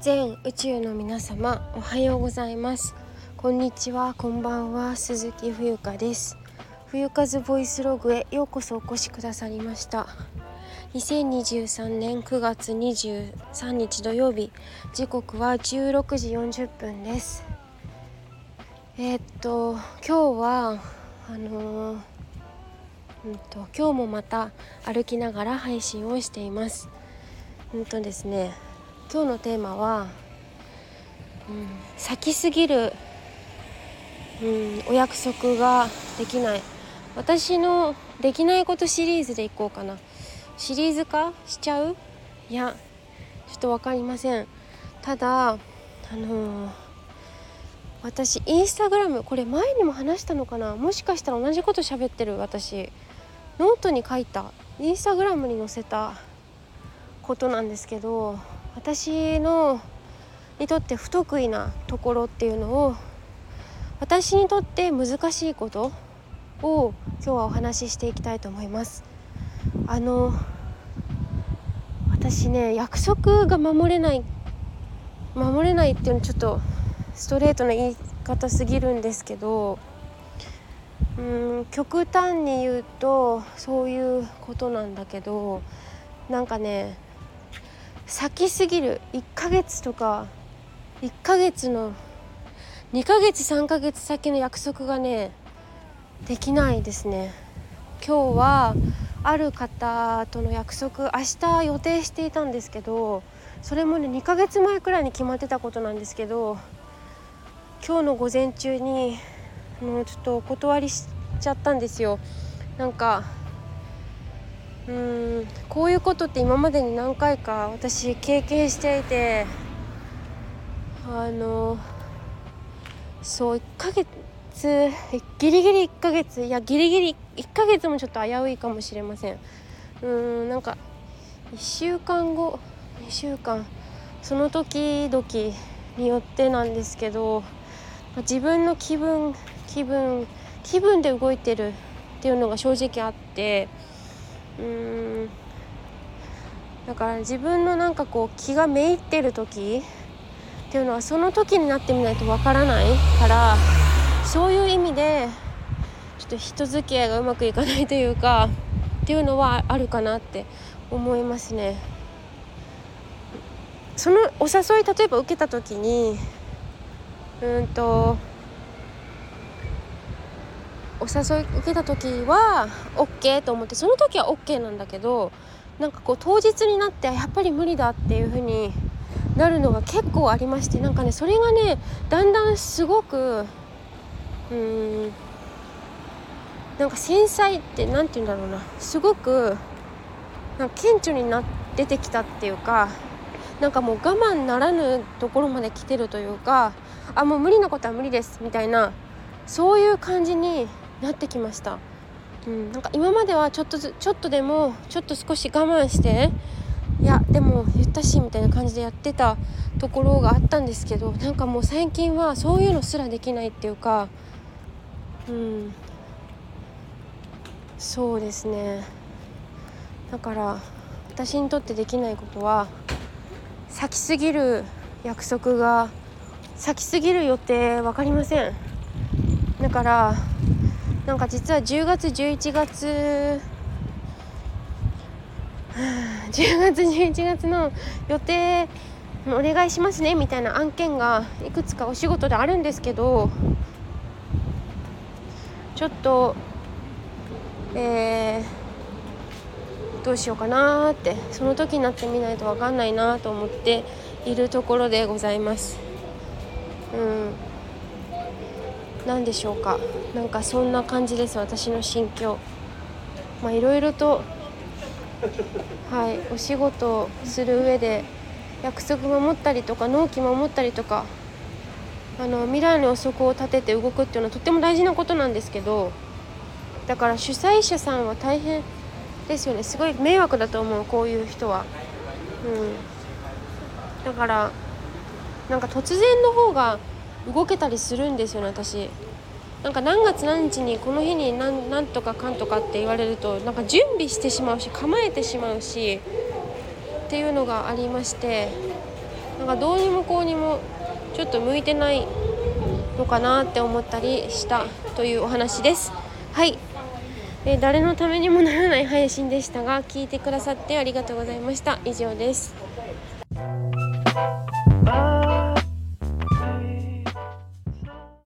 全宇宙の皆様おはようございます。こんにちはこんばんは鈴木冬香です。冬風ボイスログへようこそお越しくださりました。2023年9月23日土曜日時刻は16時40分です。えー、っと今日はあのー、うんと今日もまた歩きながら配信をしています。うんとですね今日のテーマは、うん、先すぎる、うん、お約束ができない。私のできないことシリーズでいこうかな。シリーズ化しちゃう？いやちょっと分かりません。ただあのー、私インスタグラムこれ前にも話したのかな？もしかしたら同じこと喋ってる私。ノートに書いた。インスタグラムに載せたことなんですけど私のにとって不得意なところっていうのを私にとって難しいことを今日はお話ししていきたいと思います。あの私ね約束が守れない守れないっていうのちょっとストレートな言い方すぎるんですけどうん極端に言うとそういうことなんだけどなんかね先すぎる。1ヶ月とか。1ヶ月の2ヶ月3ヶ月先の約束がねできないですね。今日はある方との約束明日予定していたんですけどそれもね2ヶ月前くらいに決まってたことなんですけど今日の午前中にもうちょっとお断りしちゃったんですよ。なんかうん。こういうことって今までに何回か私経験していてあのそう1ヶ月ギリギリ1ヶ月いやギリギリ1ヶ月もちょっと危ういかもしれません。うんなんか1週間後2週間その時々によってなんですけど自分の気分気分気分で動いてるっていうのが正直あってうんだから自分のなんかこう気がめいってる時っていうのはその時になってみないとわからないからそういう意味でちょっと人付き合いがうまくいかないというかっていうのはあるかなって思いますね。そのお誘い例えば受けた時にうんとお誘い受けた時は OK と思ってその時は OK なんだけどなんかこう当日になってやっぱり無理だっていう風になるのが結構ありましてなんかねそれがねだんだんすごくうんなんか繊細って何て言うんだろうな。すごくなんか顕著にな出てきたっていうかなんかもう我慢ならぬところまで来てるというかあもう無理なことは無理ですみたいなそういう感じになってきました、うん、なんか今まではちょっとずちょっとでもちょっと少し我慢していやでも言ったしみたいな感じでやってたところがあったんですけどなんかもう最近はそういうのすらできないっていうかうん。そうですね。だから私にとってできないことは先すぎる約束が先すぎる予定分かりません。だからなんか実は10月11月10月11月の予定お願いしますねみたいな案件がいくつかお仕事であるんですけどちょっとえー、どうしようかなってその時になってみないと分かんないなと思っているところでございます。うん何でしょうか？なんかそんな感じです私の心境。まあいろいろとはいお仕事をする上で約束守ったりとか納期守ったりとかあの未来の予測を立てて動くっていうのはとっても大事なことなんですけどだから主催者さんは大変ですよね。すごい迷惑だと思うこういう人は。うん。だからなんか突然の方が動けたりするんですよね私。なんか何月何日にこの日に何何とかかんとかって言われるとなんか準備してしまうし構えてしまうしっていうのがありましてなんかどうにもこうにもちょっと向いてないのかなって思ったりしたというお話です。はい、えー、誰のためにもならない配信でしたが聞いてくださってありがとうございました。以上です。